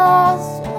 lost.